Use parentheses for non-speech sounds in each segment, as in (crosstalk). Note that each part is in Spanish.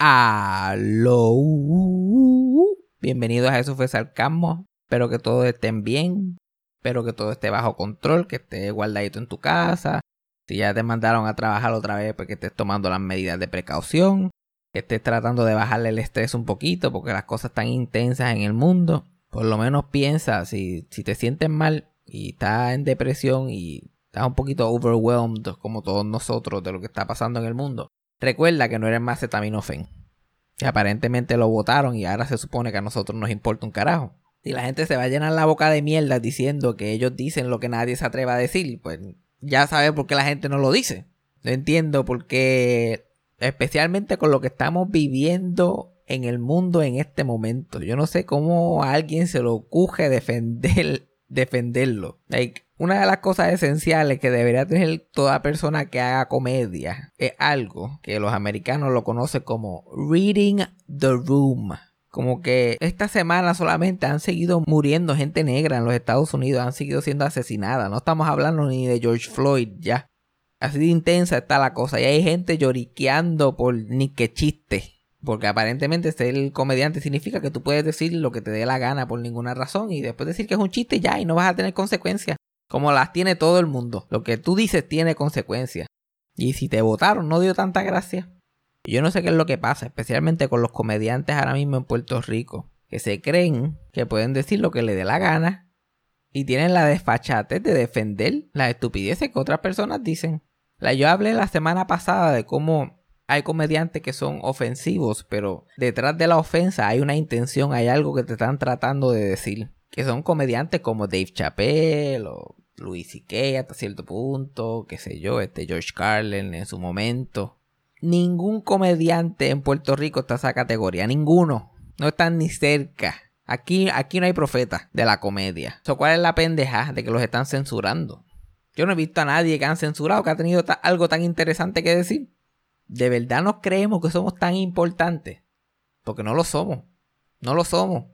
Aló. Bienvenidos a Eso fue Sarcasmo. Espero que todos estén bien. Espero que todo esté bajo control, que esté guardadito en tu casa. Si ya te mandaron a trabajar otra vez, pues que estés tomando las medidas de precaución. Que estés tratando de bajarle el estrés un poquito porque las cosas están intensas en el mundo. Por lo menos piensa, si, si te sientes mal y estás en depresión y estás un poquito overwhelmed como todos nosotros de lo que está pasando en el mundo Recuerda que no eres más acetaminofén. Que aparentemente lo votaron y ahora se supone que a nosotros nos importa un carajo. Si la gente se va a llenar la boca de mierda diciendo que ellos dicen lo que nadie se atreva a decir, pues ya sabes por qué la gente no lo dice. No entiendo por qué, especialmente con lo que estamos viviendo en el mundo en este momento. Yo no sé cómo alguien se le ocurre defender, defenderlo. Una de las cosas esenciales que debería tener toda persona que haga comedia es algo que los americanos lo conocen como reading the room. Como que esta semana solamente han seguido muriendo gente negra en los Estados Unidos, han seguido siendo asesinadas. No estamos hablando ni de George Floyd ya. Así de intensa está la cosa. Y hay gente lloriqueando por ni que chiste. Porque aparentemente ser comediante significa que tú puedes decir lo que te dé la gana por ninguna razón y después decir que es un chiste ya y no vas a tener consecuencias como las tiene todo el mundo. Lo que tú dices tiene consecuencias. Y si te votaron, no dio tanta gracia. Yo no sé qué es lo que pasa, especialmente con los comediantes ahora mismo en Puerto Rico, que se creen que pueden decir lo que le dé la gana y tienen la desfachate de defender las estupideces que otras personas dicen. La, yo hablé la semana pasada de cómo hay comediantes que son ofensivos, pero detrás de la ofensa hay una intención, hay algo que te están tratando de decir. Que son comediantes como Dave Chappelle o Louis C.K. hasta cierto punto, qué sé yo, este George Carlin en su momento. Ningún comediante en Puerto Rico está en esa categoría, ninguno. No están ni cerca. Aquí, aquí no hay profeta de la comedia. ¿Cuál es la pendeja de que los están censurando? Yo no he visto a nadie que han censurado que ha tenido algo tan interesante que decir. ¿De verdad nos creemos que somos tan importantes? Porque no lo somos. No lo somos.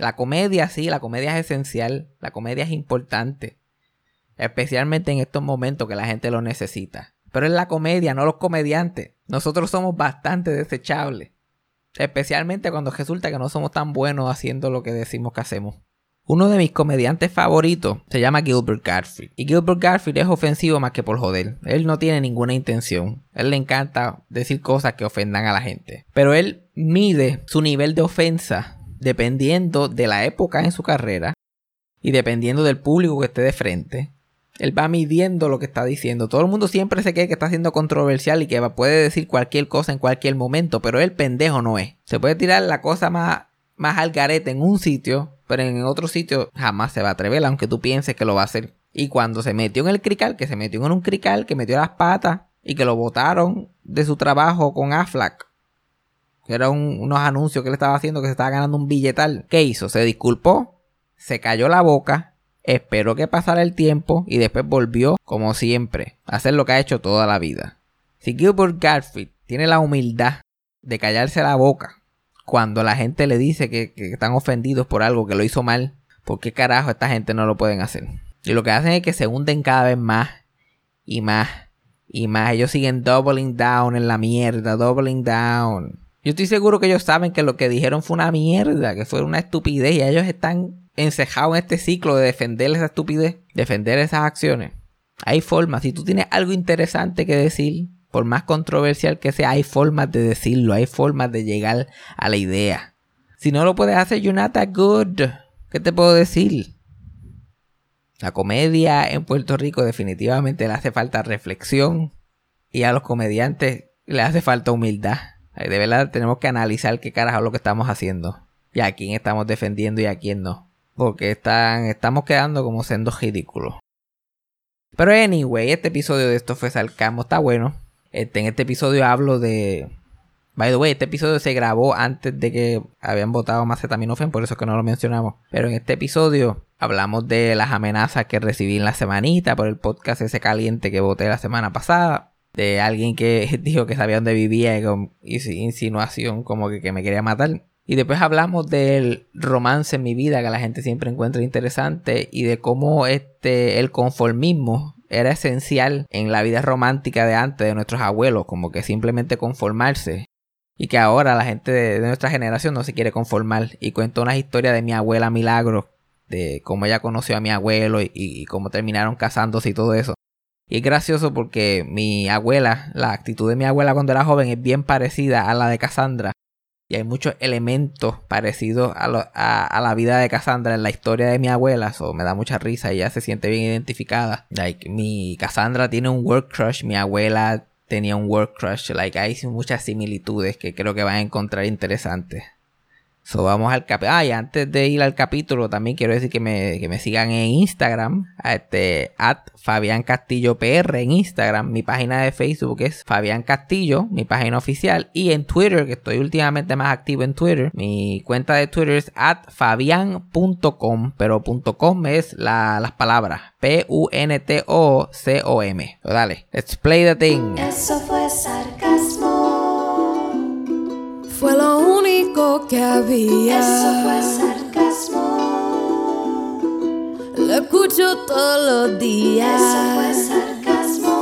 La comedia, sí, la comedia es esencial. La comedia es importante. Especialmente en estos momentos que la gente lo necesita. Pero es la comedia, no los comediantes. Nosotros somos bastante desechables. Especialmente cuando resulta que no somos tan buenos haciendo lo que decimos que hacemos. Uno de mis comediantes favoritos se llama Gilbert Garfield. Y Gilbert Garfield es ofensivo más que por joder. Él no tiene ninguna intención. Él le encanta decir cosas que ofendan a la gente. Pero él mide su nivel de ofensa dependiendo de la época en su carrera y dependiendo del público que esté de frente él va midiendo lo que está diciendo. Todo el mundo siempre se cree que está siendo controversial y que puede decir cualquier cosa en cualquier momento, pero él pendejo no es. Se puede tirar la cosa más, más al garete en un sitio, pero en otro sitio jamás se va a atrever, aunque tú pienses que lo va a hacer. Y cuando se metió en el crical, que se metió en un crical, que metió las patas y que lo votaron de su trabajo con Aflac, que eran unos anuncios que él estaba haciendo que se estaba ganando un billetal. ¿Qué hizo? Se disculpó, se cayó la boca esperó que pasara el tiempo y después volvió, como siempre, a hacer lo que ha hecho toda la vida. Si Gilbert Garfield tiene la humildad de callarse la boca cuando la gente le dice que, están ofendidos por algo que lo hizo mal, ¿por qué carajo esta gente no lo pueden hacer? Y lo que hacen es que se hunden cada vez más y más y más. Ellos siguen doubling down en la mierda, doubling down. Yo estoy seguro que ellos saben que lo que dijeron fue una mierda, que fue una estupidez y ellos están encejado en este ciclo de defender esa estupidez, defender esas acciones. Hay formas, si tú tienes algo interesante que decir, por más controversial que sea, hay formas de decirlo, hay formas de llegar a la idea. Si no lo puedes hacer, you're good. ¿Qué te puedo decir? La comedia en Puerto Rico definitivamente le hace falta reflexión y a los comediantes le hace falta humildad. De verdad tenemos que analizar qué carajo es lo que estamos haciendo y a quién estamos defendiendo y a quién no. Porque están, estamos quedando como siendo ridículos. Pero anyway, este episodio de esto fue Salcamo, está bueno. Este, en este episodio hablo de. By the way, este episodio se grabó antes de que habían votado más Acetaminophen, por eso es que no lo mencionamos. Pero en este episodio hablamos de las amenazas que recibí en la semanita por el podcast ese caliente que voté la semana pasada. De alguien que (laughs) dijo que sabía dónde vivía y con insinuación como que, que me quería matar. Y después hablamos del romance en mi vida que la gente siempre encuentra interesante y de cómo este el conformismo era esencial en la vida romántica de antes de nuestros abuelos, como que simplemente conformarse Y que ahora la gente de, nuestra generación no se quiere conformar. Y cuento una historia de mi abuela Milagro, de cómo ella conoció a mi abuelo y, y cómo terminaron casándose y todo eso. Y es gracioso porque mi abuela, la actitud de mi abuela cuando era joven es bien parecida a la de Cassandra. Y hay muchos elementos parecidos a, la vida de Cassandra en la historia de mi abuela. Eso me da mucha risa. Ella se siente bien identificada. Like, mi Cassandra tiene un work crush. Mi abuela tenía un work crush. Like, hay muchas similitudes que creo que van a encontrar interesantes. So, vamos al capítulo. Ah, y antes de ir al capítulo, también quiero decir que me, que me sigan en Instagram, este, at Fabián Castillo PR en Instagram. Mi página de Facebook es Fabián Castillo, mi página oficial. Y en Twitter, que estoy últimamente más activo en Twitter, mi cuenta de Twitter es at fabian.com, pero .com es las palabras P-U-N-T-O-C-O-M. dale, let's play the thing. Eso fue sarcasmo. Fue lo que había. Eso fue sarcasmo. Lo escucho todos los días. Eso fue sarcasmo.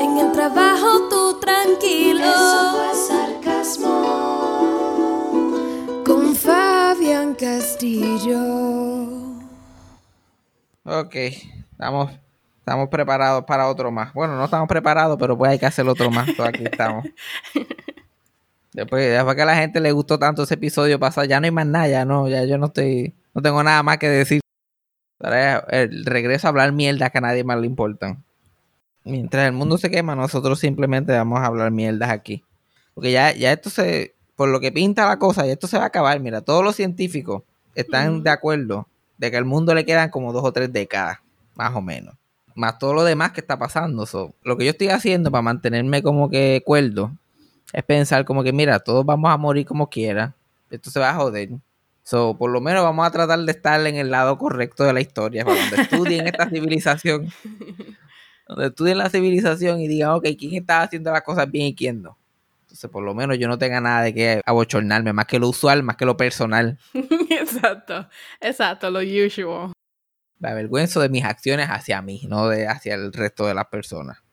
En el trabajo tú tranquilo. Eso fue sarcasmo. Con Fabián Castillo. Ok, estamos, estamos preparados para otro más. Bueno, no estamos preparados, pero pues hay que hacer otro más. aquí estamos. (laughs) Después, después que a la gente le gustó tanto ese episodio pasado, ya no hay más nada, ya no, ya yo no estoy, no tengo nada más que decir. el regreso a hablar mierda que a nadie más le importan. Mientras el mundo se quema, nosotros simplemente vamos a hablar mierdas aquí. Porque ya, ya esto se, por lo que pinta la cosa, ya esto se va a acabar. Mira, todos los científicos están de acuerdo de que al mundo le quedan como dos o tres décadas, más o menos. Más todo lo demás que está pasando. lo que yo estoy haciendo para mantenerme como que cuerdo es pensar como que, mira, todos vamos a morir como quiera. Esto se va a joder. So, por lo menos vamos a tratar de estar en el lado correcto de la historia. Cuando estudien esta civilización. (laughs) Donde estudien la civilización y digan, ok, ¿quién está haciendo las cosas bien y quién no? Entonces, por lo menos yo no tenga nada de que abochornarme, más que lo usual, más que lo personal. (laughs) exacto, exacto, lo usual. Me avergüenzo de mis acciones hacia mí, no de hacia el resto de las personas.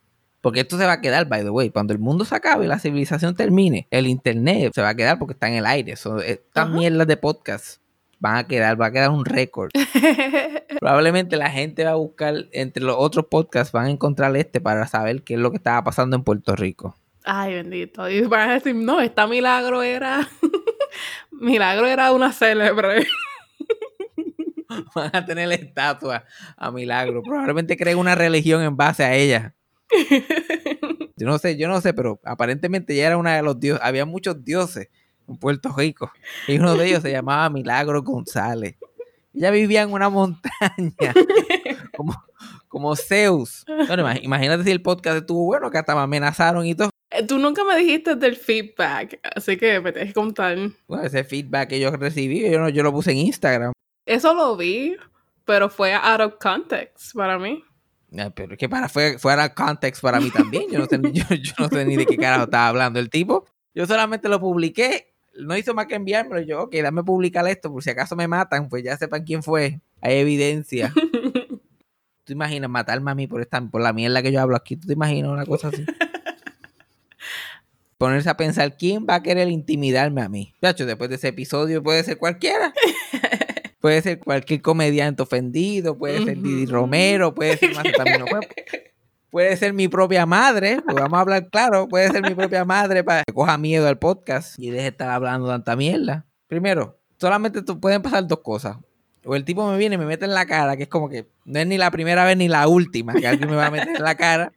Porque esto se va a quedar, by the way. Cuando el mundo se acabe y la civilización termine, el internet se va a quedar porque está en el aire. estas mierdas de podcast van a quedar, va a quedar un récord. (laughs) Probablemente la gente va a buscar entre los otros podcasts, van a encontrar este para saber qué es lo que estaba pasando en Puerto Rico. Ay, bendito. Y van a decir, no, esta milagro era. (laughs) milagro era una célebre. (laughs) van a tener la estatua a Milagro. Probablemente creen una religión en base a ella. (laughs) Yo no sé, yo no sé, pero aparentemente ya era una de los dioses. Había muchos dioses en Puerto Rico. Y uno de ellos se llamaba Milagro González. Ella vivía en una montaña. (laughs) Como, como Zeus. imagínate si el podcast estuvo bueno, que hasta me amenazaron y todo. Eh, tú nunca me dijiste del feedback, así que me tienes que contar. Bueno, ese feedback que yo recibí, yo, yo lo puse en Instagram. Eso lo vi, pero fue out of context para mí. Pero es que para fue, fuera context para mí también. Yo no, sé, (laughs) yo, no sé ni de qué carajo estaba hablando el tipo. Yo solamente lo publiqué. No hizo más que enviármelo. Yo, ok, dame publicar esto. Por si acaso me matan, pues ya sepan quién fue. Hay evidencia. (laughs) ¿Tú imaginas matarme a mí por, esta, por la mierda que yo hablo aquí? ¿Tú te imaginas una cosa así? (laughs) Ponerse a pensar quién va a querer intimidarme a mí. Chacho, después de ese episodio puede ser cualquiera. Puede ser cualquier comediante ofendido, puede ser Didi Romero, puede ser puede ser mi propia madre, pues vamos a hablar claro, puede ser mi propia madre para que coja miedo al podcast y deje de estar hablando tanta mierda. Primero, solamente pueden pasar dos cosas. O el tipo me viene y me mete en la cara, que es como que no es ni la primera vez ni la última que alguien me va a meter en la cara.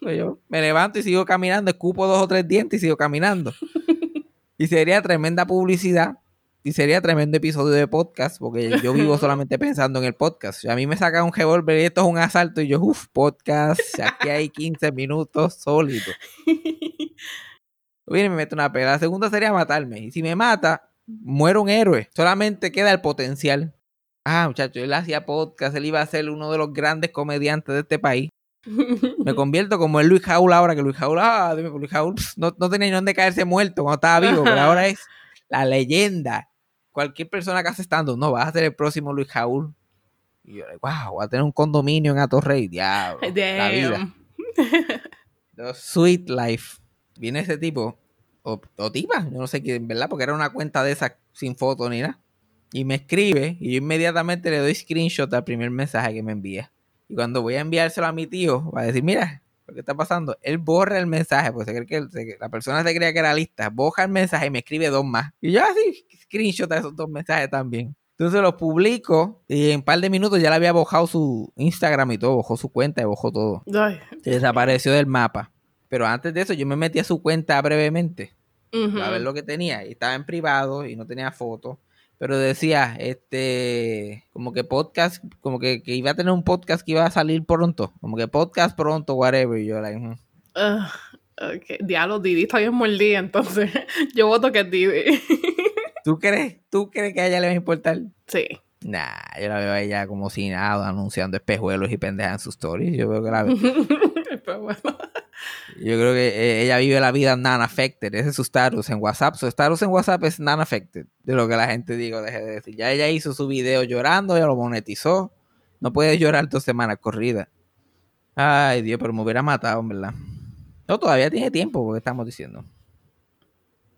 Pues yo me levanto y sigo caminando, escupo dos o tres dientes y sigo caminando. Y sería tremenda publicidad y sería tremendo episodio de podcast, porque yo vivo (laughs) solamente pensando en el podcast. A mí me saca un revólver y esto es un asalto, y yo, uff, podcast, aquí hay 15 minutos sólidos. Viene y me mete una pela. La segunda sería matarme. Y si me mata, muero un héroe. Solamente queda el potencial. Ah, muchacho, él hacía podcast, él iba a ser uno de los grandes comediantes de este país. Me (laughs) convierto como el Luis Jaul ahora, que Luis Jaul, ah, dime, Luis Jaul no, no tenía ni dónde caerse muerto cuando estaba vivo, pero ahora es la leyenda cualquier persona que hace estando, no, vas a ser el próximo Luis Jaúl. Y yo, wow, voy a tener un condominio en Atorrey, diablo. La vida. (laughs) sweet life. viene ese tipo, o, o tipa, yo no sé quién, ¿verdad? Porque era una cuenta de esa sin foto ni nada. Y me escribe y yo inmediatamente le doy screenshot al primer mensaje que me envía. Y cuando voy a enviárselo a mi tío, va a decir, mira, lo que está pasando, él borra el mensaje, porque se cree que él- se- la persona se creía que era lista, borra el mensaje y me escribe dos más. Y yo así, screenshot de esos dos mensajes también. Entonces los publico y en un par de minutos ya le había bojado su Instagram y todo, bojó su cuenta y bojó todo. Ay. Se desapareció del mapa. Pero antes de eso yo me metí a su cuenta brevemente Ujú. a ver lo que tenía. Y estaba en privado y no tenía fotos. Pero decía, este, como que podcast, como que, que iba a tener un podcast que iba a salir pronto. Como que podcast pronto, whatever. Y yo, like, "Mm". Ah, ok. Diablo, Didi está bien mordida, entonces (laughs) yo voto que es Didi. (laughs) ¿tú crees? ¿Tú crees que a ella le va a importar? sí. Nah, yo la veo a ella como si nada, anunciando espejuelos y pendejas en sus stories. Yo veo que la (laughs) bueno. Yo creo que eh, ella vive la vida non-affected. Ese es su status en WhatsApp. Su status en WhatsApp es non-affected. De lo que la gente digo, deje de decir. Ya ella hizo su video llorando, ya lo monetizó. No puede llorar dos semanas corridas. Ay, Dios, pero me hubiera matado, en verdad. No, todavía tiene tiempo, porque estamos diciendo.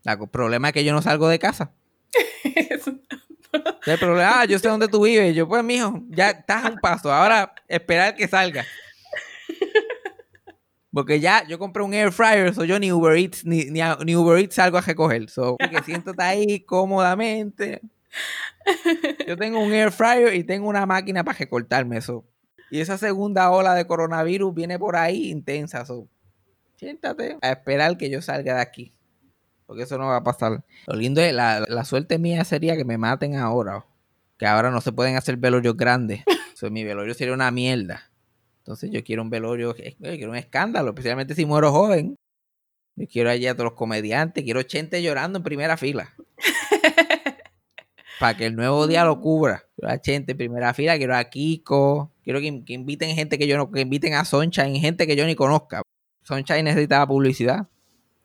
El problema es que yo no salgo de casa. (laughs) El problema, ah, yo sé dónde tú vives. Yo, pues, mijo, ya estás a un paso. Ahora, esperar que salga. Porque ya yo compré un air fryer, so yo ni Uber Eats, ni, ni, a- ni Uber Eats salgo a recoger. So, que siéntate ahí cómodamente. Yo tengo un air fryer y tengo una máquina para recortarme eso. Y esa segunda ola de coronavirus viene por ahí intensa. So, siéntate a esperar que yo salga de aquí. Porque eso no va a pasar. Lo lindo es, la, la suerte mía sería que me maten ahora. Que ahora no se pueden hacer velorios grandes. (laughs) So, mi velorio sería una mierda. Entonces yo quiero un velorio, eh, yo quiero un escándalo, especialmente si muero joven. Yo quiero allí a todos los comediantes, quiero gente llorando en primera fila. (laughs) Para que el nuevo día lo cubra. Quiero a gente en primera fila, quiero a Kiko, quiero que, que inviten gente que yo no, que inviten a Sunshine, gente que yo ni conozca. Sunshine necesitaba publicidad.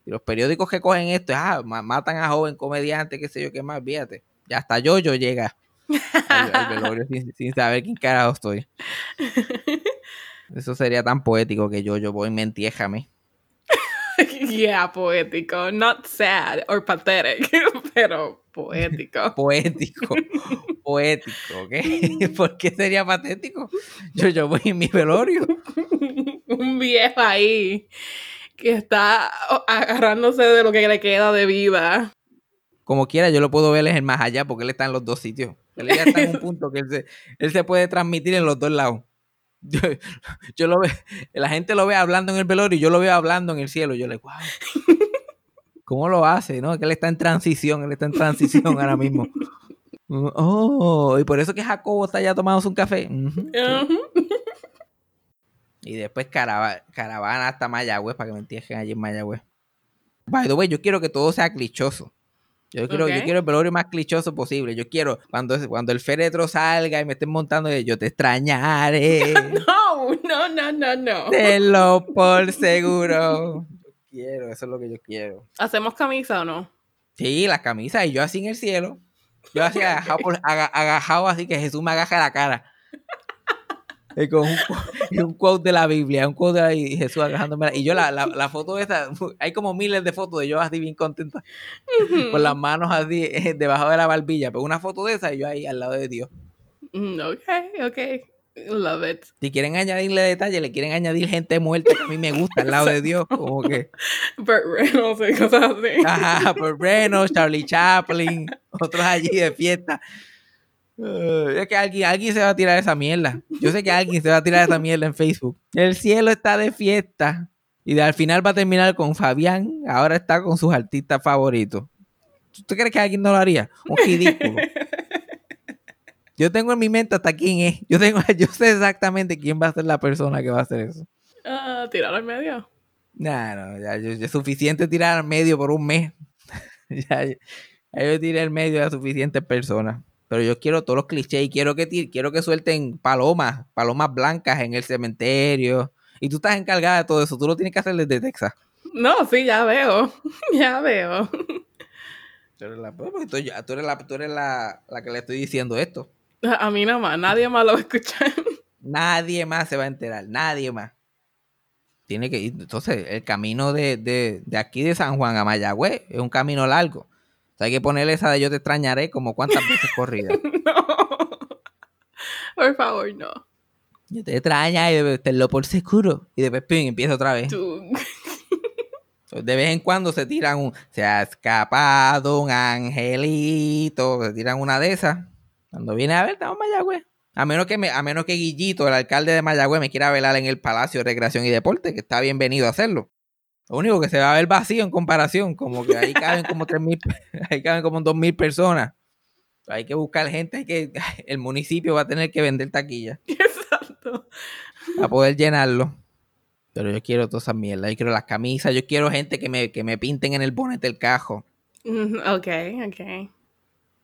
Y los periódicos que cogen esto, ah, ma- matan a joven comediante, qué sé yo, qué más, fíjate. Ya hasta yo, yo llega (laughs) al, al velorio sin, sin saber quién carajo estoy. (laughs) Eso sería tan poético que yo, yo voy me entiéjame. (laughs) yeah, poético. Not sad or pathetic, (laughs) pero poético. (laughs) Poético. poético, ¿ok? ¿Por qué sería patético? Yo, yo voy en mi velorio. Un viejo ahí que está agarrándose de lo que le queda de vida. Como quiera, yo lo puedo ver en el más allá porque él está en los dos sitios. Él ya está en un punto que él se, él se puede transmitir en los dos lados. Yo, yo lo veo, la gente lo ve hablando en el velorio y yo lo veo hablando en el cielo. Yo le, wow. (laughs) ¿Cómo lo hace? No, que él está en transición, él está en transición ahora mismo. (laughs) Oh, y por eso que Jacobo está ya tomándose un café. Sí. Y después carava- caravana hasta Mayagüez para que me entierren allí en Mayagüez. By the way, yo quiero que todo sea clichoso. Yo quiero, yo quiero el velorio más clichoso posible. Yo quiero, cuando, cuando el féretro salga y me estén montando, yo te extrañaré. (laughs) No, no, no, no, no. Tenlo por seguro. Yo quiero, eso es lo que yo quiero. ¿Hacemos camisa o no? Sí, las camisas y yo así en el cielo. Yo así agajado, por- (laughs) aga- agajado así que Jesús me agaja la cara. (laughs) Y con un, cu- (laughs) y un quote de la Biblia, un quote de la- y Jesús agajándome la- Y yo la, la, la foto esa, (laughs) hay como miles de fotos de yo así bien contenta, con las manos así eh, debajo de la barbilla. Pero una foto de esa y yo ahí al lado de Dios. Mm, Ok, ok. Love it. Si quieren añadirle detalle, le quieren añadir gente muerta que a mí me gusta al lado de Dios. Como que, Burt Reynolds y cosas así. ajá, por Reynolds, Charlie Chaplin, otros allí de fiesta. Eh, es que alguien, alguien se va a tirar esa mierda. Yo sé que alguien se va a tirar esa mierda en Facebook. El cielo está de fiesta. Y de- al final va a terminar con Fabián. Ahora está con sus artistas favoritos. ¿Tú crees que alguien no lo haría? Un ridículo. (laughs) Yo tengo en mi mente hasta quién es. Yo, tengo, (laughs) yo sé exactamente quién va a ser la persona que va a hacer eso. Ah, tirar al medio. Nah, no, ya, es suficiente tirar al medio por un mes. (laughs) ya, ya- ya yo tiré al medio a suficientes personas. Pero yo quiero todos los clichés y quiero que, quiero que suelten palomas, palomas blancas en el cementerio. Y tú estás encargada de todo eso. Tú lo tienes que hacer desde Texas. No, sí, ya veo. (laughs) Ya veo. Tú eres la, pues, porque tú, ya- tú eres la, tú eres la, la que le estoy diciendo esto. A mí nada más, nadie más lo va a escuchar. Nadie más se va a enterar. Nadie más. Tiene que ir. Entonces, el camino de, de, de aquí de San Juan a Mayagüez es un camino largo. O sea, hay que ponerle esa de yo te extrañaré como cuántas veces corrida. (laughs) No. Por favor, no. Yo te extraña y debe tenerlo por seguro. Y después pim, empieza otra vez. Tú. (laughs) De vez en cuando se tiran un. Se ha escapado un angelito. Se tiran una de esas. Cuando viene a ver, estamos en Mayagüez. A menos que me, a menos que Guillito, el alcalde de Mayagüez, me quiera velar en el Palacio de Recreación y Deporte, que está bienvenido a hacerlo. Lo único que se va a ver vacío en comparación, como que ahí caben como tres mil, (laughs) ahí caben como dos mil personas. Hay que buscar gente, hay que, (laughs) el municipio va a tener que vender taquilla (laughs) Exacto. para poder llenarlo. Pero yo quiero todas esas mierdas, yo quiero las camisas, yo quiero gente que me, que me pinten en el bonete del cajo. Mm, Ok, ok.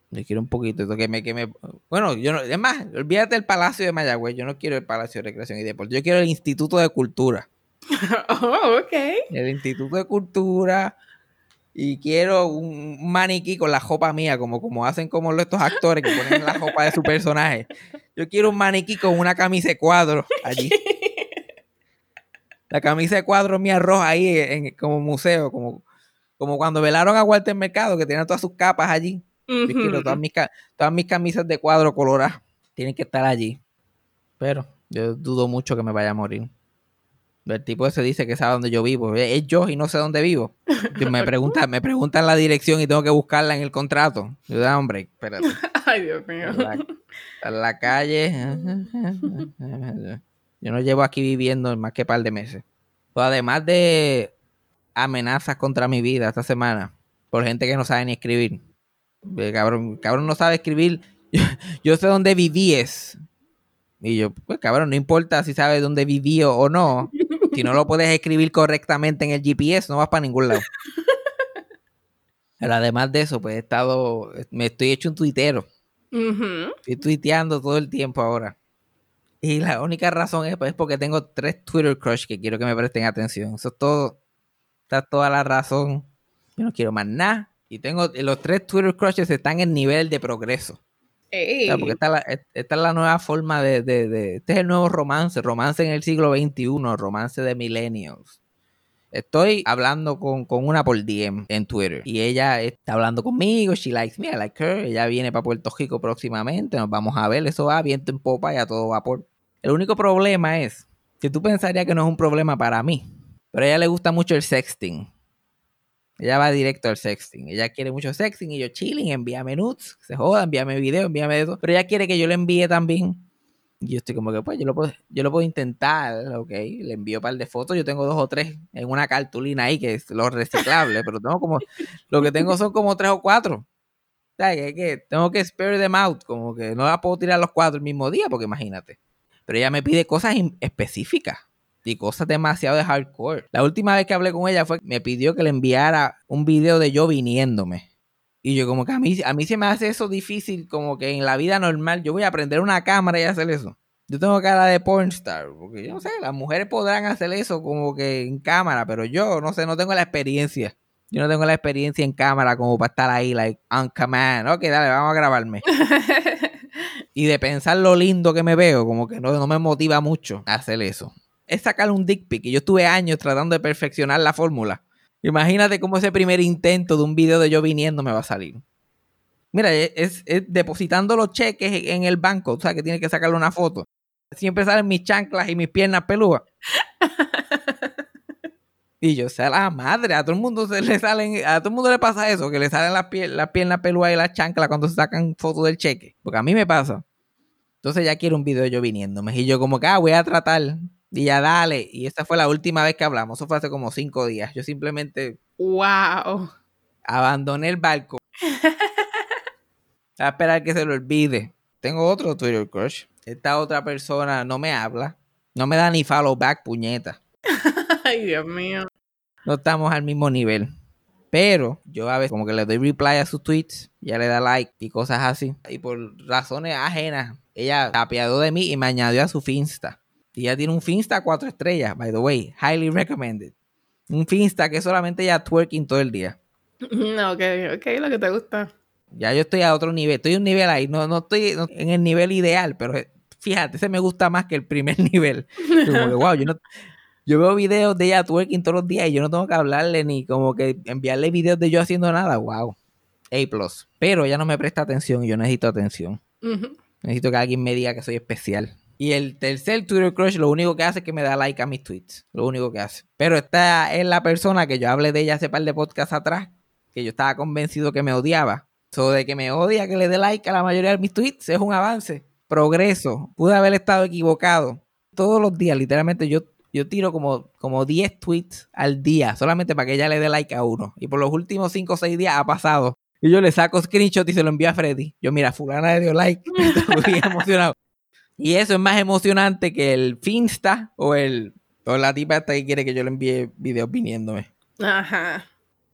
Yo quiero un poquito, eso que me, que me, bueno, yo no, es más, olvídate del Palacio de Mayagüez, yo no quiero el Palacio de Recreación y Deporte, yo quiero el Instituto de Cultura. (laughs) Oh, ok. el Instituto de Cultura y quiero un maniquí con la ropa mía, como, como hacen como estos actores que ponen la ropa de su personaje. Yo quiero un maniquí con una camisa de cuadro allí. La camisa de cuadro mía roja ahí en, como museo, como, como cuando velaron a Walter Mercado, que tenían todas sus capas allí. Yo quiero todas mis, todas mis camisas de cuadro coloradas. Tienen que estar allí. Pero yo dudo mucho que me vaya a morir. El tipo ese dice que sabe dónde yo vivo. Es yo y no sé dónde vivo. Me pregunta, me preguntan la dirección y tengo que buscarla en el contrato. Yo da hombre, espérate. (laughs) Ay, Dios mío. La, la calle. Yo no llevo aquí viviendo más que par de meses. Pues además de amenazas contra mi vida esta semana por gente que no sabe ni escribir. Cabrón, cabrón no sabe escribir. (laughs) Yo, yo sé dónde vivíes. Y yo, pues cabrón, no importa si sabes dónde viví o no. Si no lo puedes escribir correctamente en el GPS, no vas para ningún lado. Pero además de eso, pues he estado, me estoy hecho un tuitero. Ujú. Estoy tuiteando todo el tiempo ahora. Y la única razón es, pues, es porque tengo tres Twitter crush que quiero que me presten atención. Eso es todo. Está toda la razón. Yo no quiero más nada. Y tengo los tres Twitter crushes están en nivel de progreso. Porque esta es la, esta es la nueva forma de, de- de- Este es el nuevo romance. Romance en el siglo XXI. Romance de millennials. Estoy hablando con, con una por DM en Twitter. Y ella está hablando conmigo. She likes me, I like her. Ella viene para Puerto Rico próximamente. Nos vamos a ver. Eso va viento en popa y a todo vapor. El único problema es que tú pensarías que no es un problema para mí. Pero a ella le gusta mucho el sexting. Ella va directo al sexting. Ella quiere mucho sexting y yo chilling, envíame nudes, se joda, envíame video, envíame eso. Pero ella quiere que yo le envíe también. Y yo estoy como que, pues, yo lo puedo, yo lo puedo intentar, ok. Le envío un par de fotos. Yo tengo dos o tres en una cartulina ahí que es lo reciclable, pero tengo como, (laughs) lo que tengo son como tres o cuatro. O sea, que, que tengo que spare them out, como que no la puedo tirar los cuatro el mismo día, porque imagínate. Pero ella me pide cosas específicas y cosas demasiado de hardcore. La última vez que hablé con ella fue que me pidió que le enviara un video de yo viniéndome. Y yo como que a mí, a mí se me hace eso difícil, como que en la vida normal yo voy a prender una cámara y hacer eso. Yo tengo cara de pornstar, porque yo no sé, las mujeres podrán hacer eso como que en cámara, pero yo no sé, no tengo la experiencia. Yo no tengo la experiencia en cámara como para estar ahí, like, on command. Ok, dale, vamos a grabarme. (laughs) y de pensar lo lindo que me veo, como que no, no me motiva mucho a hacer eso. Es sacar un dick pic y yo estuve años tratando de perfeccionar la fórmula. Imagínate cómo ese primer intento de un video de yo viniendo me va a salir. Mira, es, es- depositando los cheques en el banco, o sea, que tienes que sacarle una foto. Siempre salen mis chanclas y mis piernas pelúas. Y yo, sea la madre, a todo el mundo se le salen, a todo el mundo le pasa eso, que le salen las, pier- las piernas pelúas y las chanclas cuando se sacan fotos del cheque. Porque a mí me pasa. Entonces ya quiero un video de yo viniéndome. Y yo como que, ah, voy a tratar. Y ya dale. Y esta fue la última vez que hablamos. Eso fue hace como cinco días. Yo simplemente wow. abandoné el barco. (laughs) a esperar que se lo olvide. Tengo otro Twitter crush. Esta otra persona no me habla. No me da ni follow back, puñeta. (laughs) Ay, Dios mío. No estamos al mismo nivel. Pero yo a veces como que le doy reply a sus tweets, ya le da like y cosas así. Y por razones ajenas, ella se apiadó de mí y me añadió a su Finsta. Y ella tiene un Finsta cuatro estrellas, by the way. Highly recommended. Un Finsta que solamente ella twerking todo el día. (laughs) No, ok, ok, lo que te gusta. Ya yo estoy a otro nivel. Estoy a un nivel ahí. No, no estoy en el nivel ideal, pero eh, fíjate, ese me gusta más que el primer (laughs) nivel. Como que, wow, yo no, Yo veo videos de ella twerking todos los días y yo no tengo que hablarle ni como que enviarle videos de yo haciendo nada. Wow. A+. Pero ella no me presta atención y yo necesito atención. Necesito que alguien me diga que soy especial. Y el tercer Twitter Crush lo único que hace es que me da like a mis tweets. Lo único que hace. Pero esta es la persona que yo hablé de ella hace par de podcasts atrás. Que yo estaba convencido que me odiaba. So de que me odia que le dé like a la mayoría de mis tweets es un avance. Progreso. Pude haber estado equivocado. Todos los días, literalmente, yo, yo tiro como, como 10 tweets al día. Solamente para que ella le dé like a uno. Y por los últimos 5 o 6 días ha pasado. Y yo le saco screenshot y se lo envío a Freddy. Yo, mira, fulana le dio like. (laughs) Estoy emocionado. Y eso es más emocionante que el Finsta o el o la tipa esta que quiere que yo le envíe videos viniéndome. Ajá.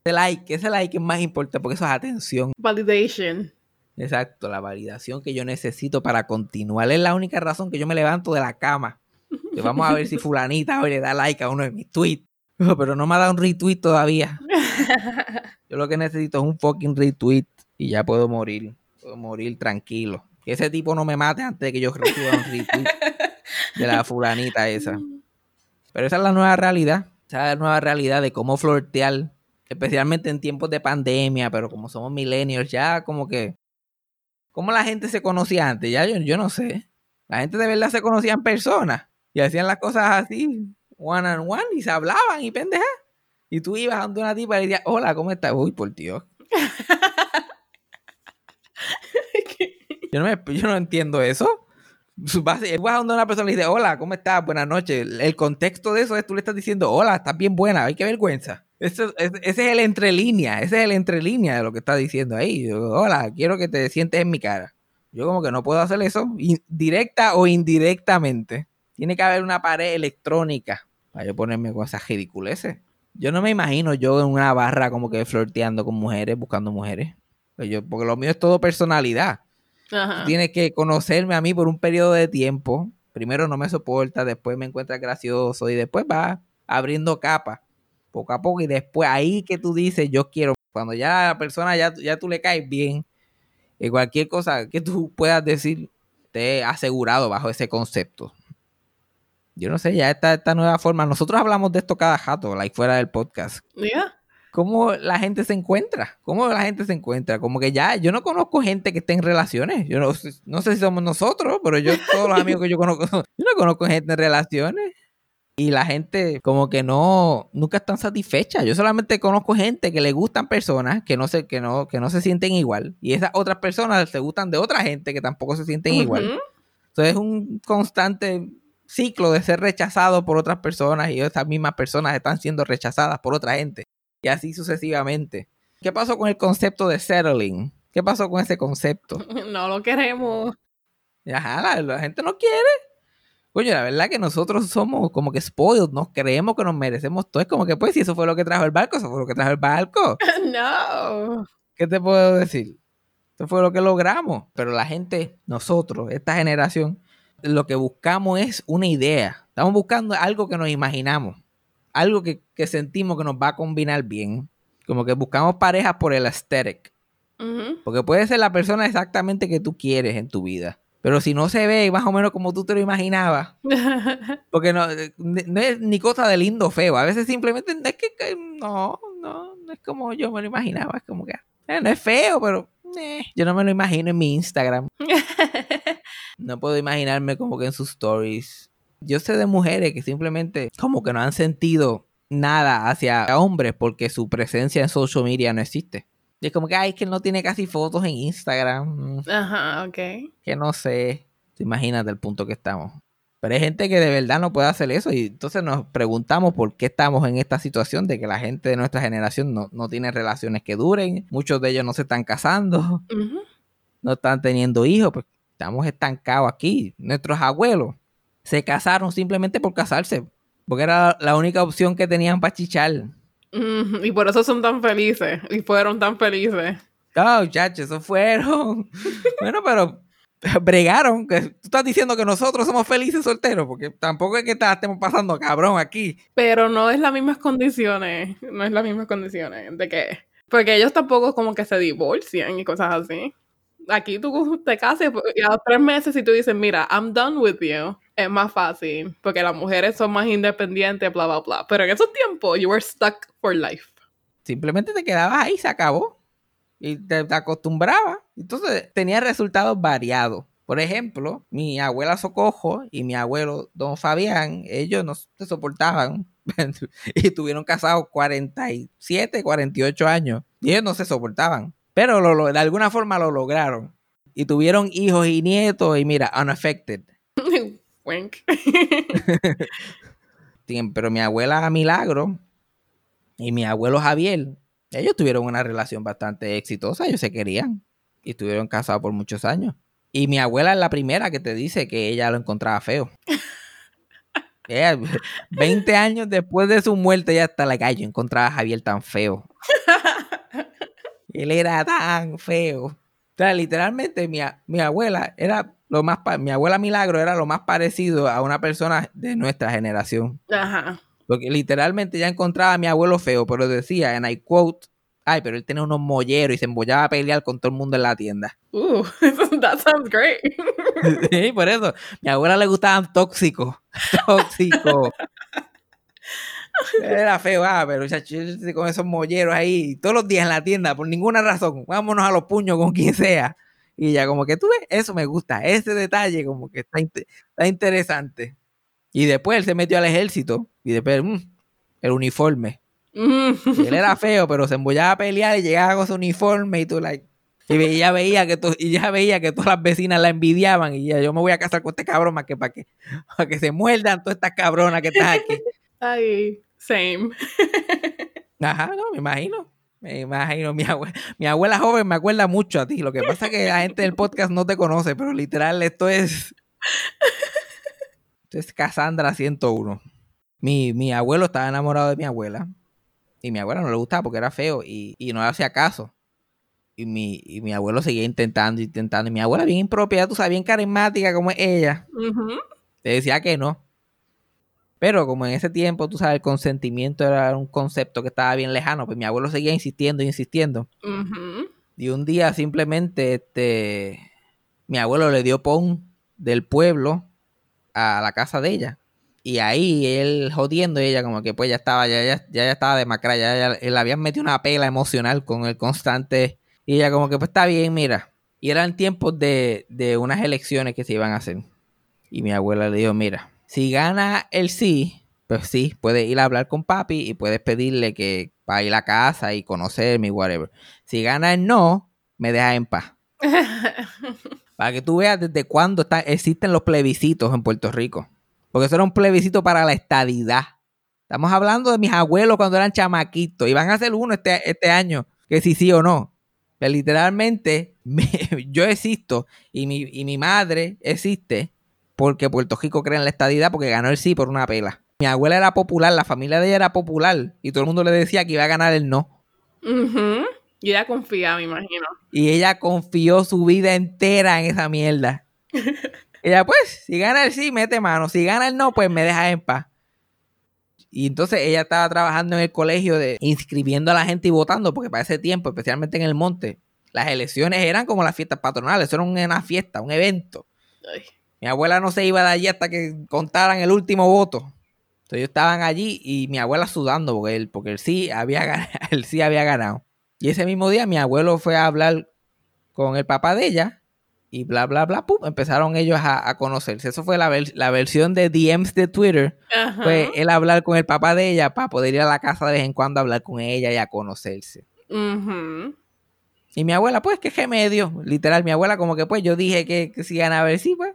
Ese like, ese like es más importante porque eso es atención. Validation. Exacto, la validación que yo necesito para continuar. Es la única razón que yo me levanto de la cama. Que vamos a ver si (laughs) fulanita hoy le da like a uno de mis tweets. Pero no me ha dado un retweet todavía. (laughs) Yo lo que necesito es un fucking retweet y ya puedo morir. Puedo morir tranquilo. Que ese tipo no me mate antes de que yo reciba un de la fulanita esa. Pero esa es la nueva realidad. Esa es la nueva realidad de cómo flirtear. Especialmente en tiempos de pandemia, pero como somos millennials, ya como que... ¿Cómo la gente se conocía antes? Ya yo, no sé. La gente de verdad se conocía en persona. Y hacían las cosas así, one on one, y se hablaban y pendejas. Y tú ibas donde una tipa y decías, hola, ¿cómo estás? Uy, por Dios. (laughs) Yo no, me- yo no entiendo eso. Base- (laughs) Vas a donde una persona le dice, hola, ¿cómo estás? Buenas noches. El contexto de eso es tú le estás diciendo, hola, estás bien buena, ay, qué vergüenza. Eso- es- ese es el entrelínea, ese es el entrelínea de lo que está diciendo ahí. Hola, quiero que te sientes en mi cara. Yo como que no puedo hacer eso, directa o indirectamente. Tiene que haber una pared electrónica para yo ponerme con esas ridiculeces. Yo no me imagino yo en una barra como que flirteando con mujeres, buscando mujeres. Pues yo- porque lo mío es todo personalidad. Ajá. Tú tienes que conocerme a mí por un periodo de tiempo. Primero no me soporta, después me encuentras gracioso y después va abriendo capas poco a poco y después ahí que tú dices yo quiero. Cuando ya la persona ya, ya tú le caes bien, y cualquier cosa que tú puedas decir te asegurado bajo ese concepto. Yo no sé, ya esta, esta nueva forma. Nosotros hablamos de esto cada jato, like fuera del podcast Yeah. Cómo la gente se encuentra, cómo la gente se encuentra, como que ya, yo no conozco gente que esté en relaciones, yo no, sé- no sé si somos nosotros, pero yo, todos los amigos que yo conozco, (laughs) yo no conozco gente en relaciones. Y la gente como que no, nunca están satisfechas. Yo solamente conozco gente que le gustan personas que no se, que no, que no se sienten igual. Y esas otras personas se gustan de otra gente que tampoco se sienten igual. Entonces es un constante ciclo de ser rechazado por otras personas y esas mismas personas están siendo rechazadas por otra gente. Y así sucesivamente. ¿Qué pasó con el concepto de settling? ¿Qué pasó con ese concepto? (laughs) No lo queremos. Ajá, la, la gente no quiere. Coño, la verdad que nosotros somos como que spoiled, nos creemos que nos merecemos todo. Es como que, pues, si eso fue lo que trajo el barco, eso fue lo que trajo el barco. (laughs) No. ¿Qué te puedo decir? Eso fue lo que logramos. Pero la gente, nosotros, esta generación, lo que buscamos es una idea. Estamos buscando algo que nos imaginamos. Algo que, que sentimos que nos va a combinar bien. Como que buscamos parejas por el aesthetic. Porque puede ser la persona exactamente que tú quieres en tu vida. Pero si no se ve más o menos como tú te lo imaginabas, (laughs) porque no, eh, no es ni cosa de lindo o feo. A veces simplemente no es que, que no, no, no es como yo me lo imaginaba. Es como que eh, no es feo, pero eh, yo no me lo imagino en mi Instagram. (laughs) No puedo imaginarme como que en sus stories. Yo sé de mujeres que simplemente como que no han sentido nada hacia hombres porque su presencia en social media no existe. Y es como que, ay, es que él no tiene casi fotos en Instagram. Mm, Ajá, ok. que no sé. Imagínate el punto que estamos. Pero hay gente que de verdad no puede hacer eso y entonces nos preguntamos por qué estamos en esta situación de que la gente de nuestra generación no, no tiene relaciones que duren, muchos de ellos no se están casando, no están teniendo hijos, pues estamos estancados aquí. Nuestros abuelos se casaron simplemente por casarse, porque era la única opción que tenían para chichar. Y por eso son tan felices. Y fueron tan felices. Ah, muchachos, eso fueron. (laughs) bueno, pero bregaron. Que tú estás diciendo que nosotros somos felices solteros, porque tampoco es que estemos pasando cabrón aquí. Pero no es las mismas condiciones. No es las mismas condiciones. ¿De qué? Porque ellos tampoco como que se divorcian y cosas así. Aquí tú te casas y a los tres meses si tú dices, mira, I'm done with you. Es más fácil, porque las mujeres son más independientes, bla, bla, bla. Pero en esos tiempos, you were stuck for life. Simplemente te quedabas ahí, se acabó. Y te, te acostumbrabas. Entonces tenía resultados variados. Por ejemplo, mi abuela Socojo y mi abuelo Don Fabián, ellos no se soportaban (laughs) y estuvieron casados 47, 48 años. Y ellos no se soportaban. Pero lo- lo- de alguna forma lo lograron. Y tuvieron hijos y nietos y mira, unaffected. (laughs) Wink. (laughs) Pero mi abuela Milagro y mi abuelo Javier, ellos tuvieron una relación bastante exitosa, ellos se querían y estuvieron casados por muchos años. Y mi abuela es la primera que te dice que ella lo encontraba feo. (laughs) Ella, 20 años después de su muerte, ya está like, ay, yo encontraba a Javier tan feo. (laughs) Él era tan feo. O sea, literalmente mi, mi abuela era lo más, mi abuela Milagro era lo más parecido a una persona de nuestra generación. Ajá. Porque literalmente ya encontraba a mi abuelo feo, pero decía, en I quote, ay, pero él tenía unos molleros y se embollaba a pelear con todo el mundo en la tienda. Ooh, (laughs) that sounds great. (laughs) Sí, por eso. Mi abuela le gustaban tóxicos. (laughs) Tóxicos. Era feo, ah, pero chacho, con esos molleros ahí, todos los días en la tienda, por ninguna razón. Vámonos a los puños con quien sea. Y ya, como que tú ves, eso me gusta. Ese detalle, como que está, está interesante. Y después él se metió al ejército. Y después, mm, el uniforme. Mm. Él era (laughs) feo, pero se embollaba a pelear y llegaba con su uniforme y tú, like. Y ve- y ya veía que to- y ya veía que todas las vecinas la envidiaban y ya yo me voy a casar con este cabrón más que para que, (laughs) para que se muerdan todas estas cabronas que están aquí. (laughs) Ay, same. Ajá, no, me imagino. Me imagino, mi abuela, mi abuela joven me acuerda mucho a ti. Lo que pasa es que la gente del podcast no te conoce, pero literal esto es. Esto es Cassandra 101. Mi, mi abuelo estaba enamorado de mi abuela. Y mi abuela no le gustaba porque era feo y, y no le hacía caso. Y mi, y mi abuelo seguía intentando, intentando. Y mi abuela, bien impropia, tú sabes, bien carismática como es ella, te decía que no. Pero como en ese tiempo, tú sabes, el consentimiento era un concepto que estaba bien lejano, pues mi abuelo seguía insistiendo, insistiendo. Y un día simplemente, este, mi abuelo le dio pon del pueblo a la casa de ella. Y ahí él jodiendo ella como que pues ya estaba, ya, ya, ya, ya estaba demacrada, ya, ya le habían metido una pela emocional con el constante. Y ella como que pues está bien, mira. Y eran tiempos de, de unas elecciones que se iban a hacer. Y mi abuela le dijo, mira, si gana el sí, pues sí, puedes ir a hablar con papi y puedes pedirle que para ir a casa y conocerme y whatever. Si gana el no, me dejas en paz. (laughs) Para que tú veas desde cuándo está- existen los plebiscitos en Puerto Rico. Porque eso era un plebiscito para la estadidad. Estamos hablando de mis abuelos cuando eran chamaquitos. Y van a hacer uno este, este año, que si sí o no. Que literalmente me- (laughs) yo existo y mi, y mi madre existe porque Puerto Rico cree en la estadidad porque ganó el sí por una pela. Mi abuela era popular, la familia de ella era popular y todo el mundo le decía que iba a ganar el no. Y ella confía, me imagino. Y ella confió su vida entera en esa mierda. (laughs) ella, pues, si gana el sí, mete mano. Si gana el no, pues me deja en paz. Y entonces ella estaba trabajando en el colegio de inscribiendo a la gente y votando, porque para ese tiempo, especialmente en el monte, las elecciones eran como las fiestas patronales, eso era una fiesta, un evento. Ay. Mi abuela no se iba de allí hasta que contaran el último voto. Entonces ellos estaban allí y mi abuela sudando porque él, porque él sí había ganado, (laughs) él sí había ganado. Y ese mismo día mi abuelo fue a hablar con el papá de ella y bla bla bla, pum, empezaron ellos a, a conocerse. Eso fue la, ver- la versión de DMs de Twitter. Ajá. Fue él hablar con el papá de ella para poder ir a la casa de vez en cuando a hablar con ella y a conocerse. Y mi abuela, pues, qué remedio. Literal, mi abuela, como que, pues, yo dije que, que si ganaba el sí, pues.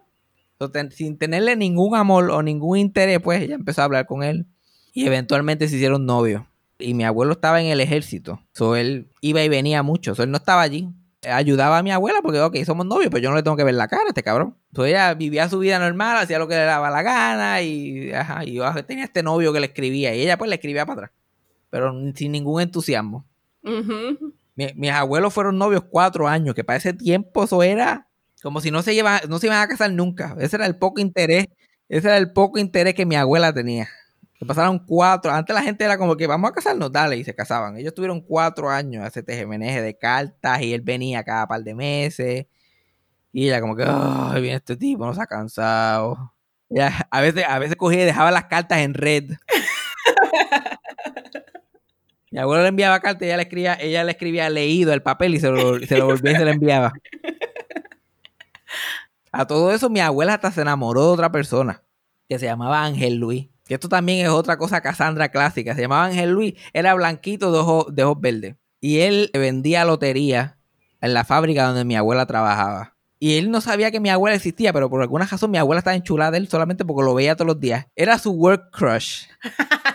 Entonces, sin tenerle ningún amor o ningún interés, pues, ella empezó a hablar con él. Y eventualmente se hicieron novios. Y mi abuelo estaba en el ejército. So, él iba y venía mucho. So, él no estaba allí. Ayudaba a mi abuela porque, ok, somos novios, pero yo no le tengo que ver la cara a este cabrón. Entonces ella vivía su vida normal, hacía lo que le daba la gana y, ajá, y yo tenía este novio que le escribía y ella pues le escribía para atrás. Pero sin ningún entusiasmo. Mi- mis abuelos fueron novios cuatro años, que para ese tiempo eso era como si no se, llevan, no se iban a casar nunca. Ese era el poco interés, ese era el poco interés que mi abuela tenía. Que pasaron cuatro, antes la gente era como que vamos a casarnos, dale, y se casaban. Ellos tuvieron cuatro años, ese tejemeneje de cartas, y él venía cada par de meses. Y ella como que, ay, viene este tipo, no se ha cansado. Ella a veces, a veces cogía y dejaba las cartas en red. Mi abuelo le enviaba cartas y ella le escribía, ella le escribía leído el papel y se lo, se lo volvía y se lo enviaba. A todo eso, mi abuela hasta se enamoró de otra persona que se llamaba Ángel Luis. Que esto también es otra cosa Cassandra clásica. Se llamaba Ángel Luis, era blanquito de ojos, de verdes. Y él vendía lotería en la fábrica donde mi abuela trabajaba. Y él no sabía que mi abuela existía, pero por alguna razón mi abuela estaba enchulada de él solamente porque lo veía todos los días. Era su work crush. (laughs)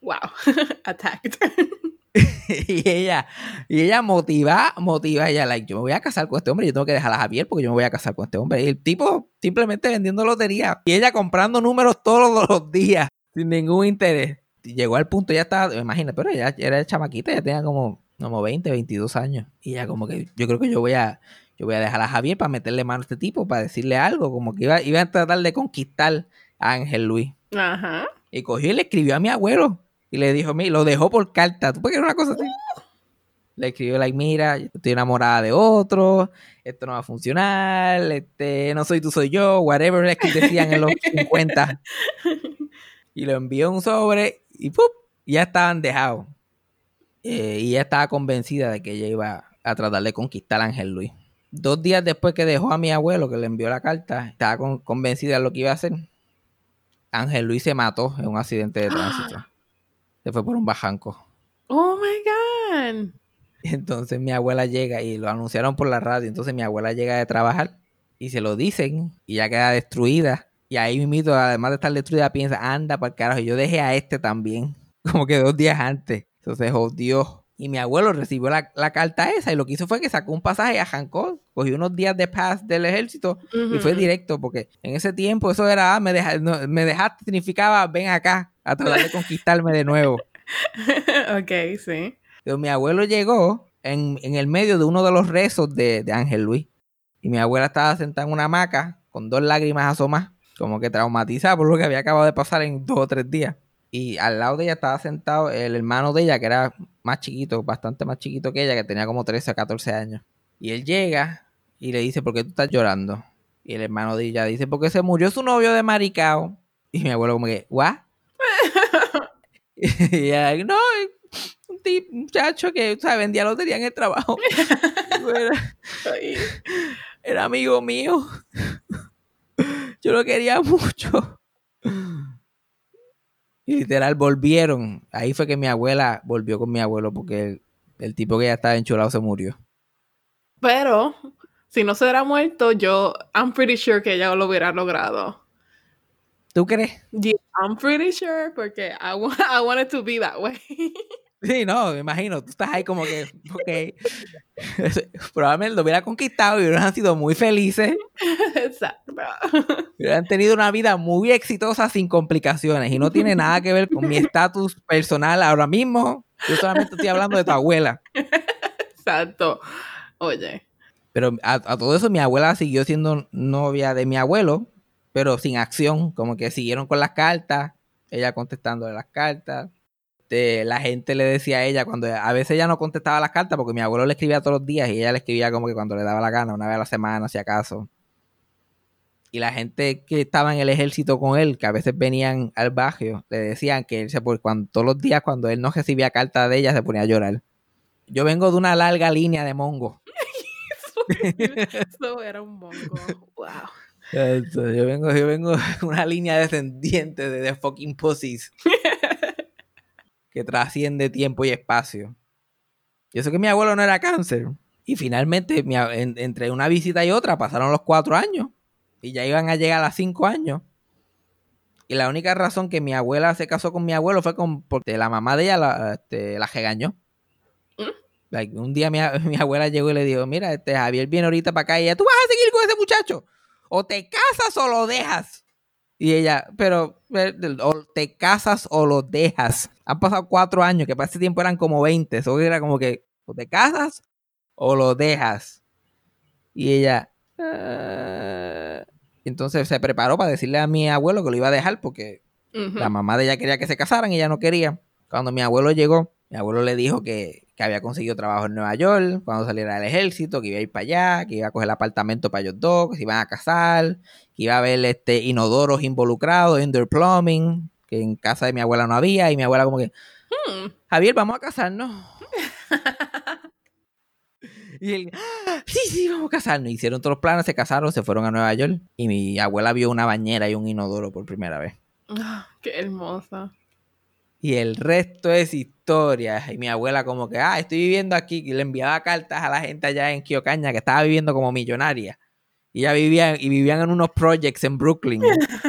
Wow. (laughs) Attacked. (laughs) (laughs) y ella, y ella motiva, motiva, ella, like, yo me voy a casar con este hombre, yo tengo que dejar a Javier porque yo me voy a casar con este hombre. Y el tipo simplemente vendiendo lotería y ella comprando números todos los días sin ningún interés. Y llegó al punto, ya estaba, imagínate, pero ella era chamaquita, ya tenía como, como 20, 22 años. Y ella como que, yo creo que yo voy a, yo voy a dejar a Javier para meterle mano a este tipo, para decirle algo, como que iba, iba a tratar de conquistar a Ángel Luis. Ajá. Y cogió y le escribió a mi abuelo. Y le dijo, mira, lo dejó por carta. ¿Tú puedes creer una cosa así? Le escribió, like, mira, estoy enamorada de otro, esto no va a funcionar, este, no soy tú, soy yo, whatever es que decían en los (laughs) 50. Y lo envió un sobre y ¡pup! ya estaban dejados. Eh, y ella estaba convencida de que ella iba a tratar de conquistar a Ángel Luis. Dos días después que dejó a mi abuelo, que le envió la carta, estaba con- convencida de lo que iba a hacer. Ángel Luis se mató en un accidente de tránsito. Se fue por un bajanco. Oh my God. (laughs) Entonces mi abuela llega y lo anunciaron por la radio. Entonces mi abuela llega de trabajar y se lo dicen y ya queda destruida. Y ahí mismo, además de estar destruida, piensa, anda para el carajo, yo dejé a este también. (laughs) Como que dos días antes. Entonces, jodió. Y mi abuelo recibió la, la carta esa y lo que hizo fue que sacó un pasaje a Hancock, cogió unos días de paz del ejército y fue directo, porque en ese tiempo eso era, ah, me, deja- no, me dejaste, significaba, ven acá a tratar de conquistarme de nuevo. (laughs) ok, sí. Pero mi abuelo llegó en, en el medio de uno de los rezos de, de Ángel Luis. Y mi abuela estaba sentada en una hamaca con dos lágrimas asomadas, como que traumatizada por lo que había acabado de pasar en dos o tres días. Y al lado de ella estaba sentado el hermano de ella, que era más chiquito, bastante más chiquito que ella, que tenía como 13 o 14 años. Y él llega y le dice, ¿por qué tú estás llorando? Y el hermano de ella dice, porque se murió su novio de Maricao. Y mi abuelo como que, ¿what? (laughs) y ella, no, un tipo, un muchacho que o sea, vendía lotería en el trabajo. (laughs) era amigo mío. Yo lo quería mucho. Y literal volvieron. Ahí fue que mi abuela volvió con mi abuelo porque el, el tipo que ya estaba enchulado se murió. Pero, si no se hubiera muerto, yo, I'm pretty sure que ella lo hubiera logrado. ¿Tú crees? Yeah, I'm pretty sure, porque I, wa- (laughs) I want it to be that way. (laughs) Sí, no, me imagino. Tú estás ahí como que, ok. (laughs) Probablemente lo hubiera conquistado y hubieran sido muy felices. Exacto. Hubieran tenido una vida muy exitosa sin complicaciones y no tiene nada que ver con mi estatus personal ahora mismo. Yo solamente estoy hablando de tu abuela. Exacto. Oye. Pero a, a todo eso mi abuela siguió siendo novia de mi abuelo, pero sin acción, como que siguieron con las cartas, ella contestando las cartas. Este, la gente le decía a ella cuando a veces ella no contestaba las cartas porque mi abuelo le escribía todos los días y ella le escribía como que cuando le daba la gana, una vez a la semana, si acaso. Y la gente que estaba en el ejército con él, que a veces venían al barrio, le decían que él se cuando, todos los días cuando él no recibía carta de ella se ponía a llorar. Yo vengo de una larga línea de mongo. Eso era un mongo. Wow. Yo vengo, yo vengo de una línea descendiente de, de fucking pussies (laughs) que trasciende tiempo y espacio. Y eso que mi abuelo no era cáncer. Y finalmente, mi a- en- entre una visita y otra, pasaron los cuatro años. Y ya iban a llegar a cinco años. Y la única razón que mi abuela se casó con mi abuelo fue con, porque la mamá de ella la, este, la regañó. ¿Mm? Like, un día mi, (laughs) mi abuela llegó y le dijo, mira, este Javier viene ahorita para acá y ella, tú vas a seguir con ese muchacho. O te casas o lo dejas. Y ella, pero, o te casas o lo dejas. Han pasado cuatro años, que para ese tiempo eran como 20. Eso era como que, o te casas o lo dejas. Y ella, "Ah". entonces se preparó para decirle a mi abuelo que lo iba a dejar porque la mamá de ella quería que se casaran y ella no quería. Cuando mi abuelo llegó, mi abuelo le dijo que, que había conseguido trabajo en Nueva York cuando saliera del ejército, que iba a ir para allá, que iba a coger el apartamento para ellos dos, que se iban a casar, que iba a haber este, inodoros involucrados, indoor plumbing, que en casa de mi abuela no había, y mi abuela como que, Hmm. Javier, vamos a casarnos. (laughs) y él, "Ah, sí, sí, vamos a casarnos. Hicieron todos los planes, se casaron, se fueron a Nueva York. Y mi abuela vio una bañera y un inodoro por primera vez. Ah, qué hermosa. Y el resto es historia. Y mi abuela como que, ah, estoy viviendo aquí. Y le enviaba cartas a la gente allá en Kiocaña que estaba viviendo como millonaria. Y ya vivían, y vivían en unos projects en Brooklyn.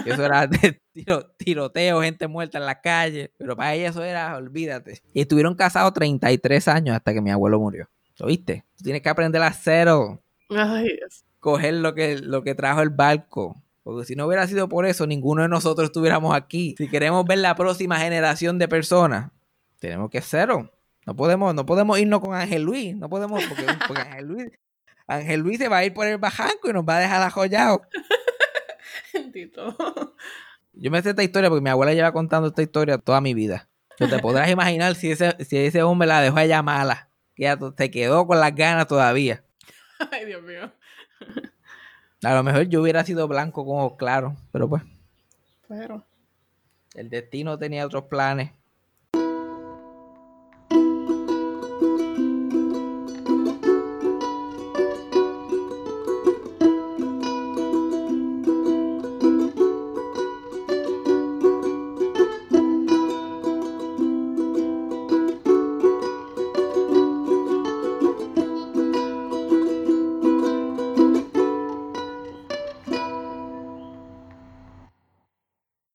Y (laughs) eso era de tiro- tiroteo, gente muerta en la calle. Pero para ella eso era, olvídate. Y estuvieron casados 33 años hasta que mi abuelo murió. ¿Lo viste? Tú tienes que aprender a cero. Ay, Dios. Coger lo que, lo que trajo el barco. Porque si no hubiera sido por eso, ninguno de nosotros estuviéramos aquí. Si queremos ver la próxima generación de personas, tenemos que cero. No podemos, no podemos irnos con Ángel Luis. No podemos, porque, (laughs) porque Ángel Luis, Ángel Luis se va a ir por el bajanco y nos va a dejar ajollados. (laughs) Yo me sé esta historia porque mi abuela lleva contando esta historia toda mi vida. Tú te podrás imaginar si ese, si ese hombre la dejó a ella mala. Que ella se quedó con las ganas todavía. (laughs) Ay, Dios mío. A lo mejor yo hubiera sido blanco con ojos claros. Pero pues, Pero, el destino tenía otros planes.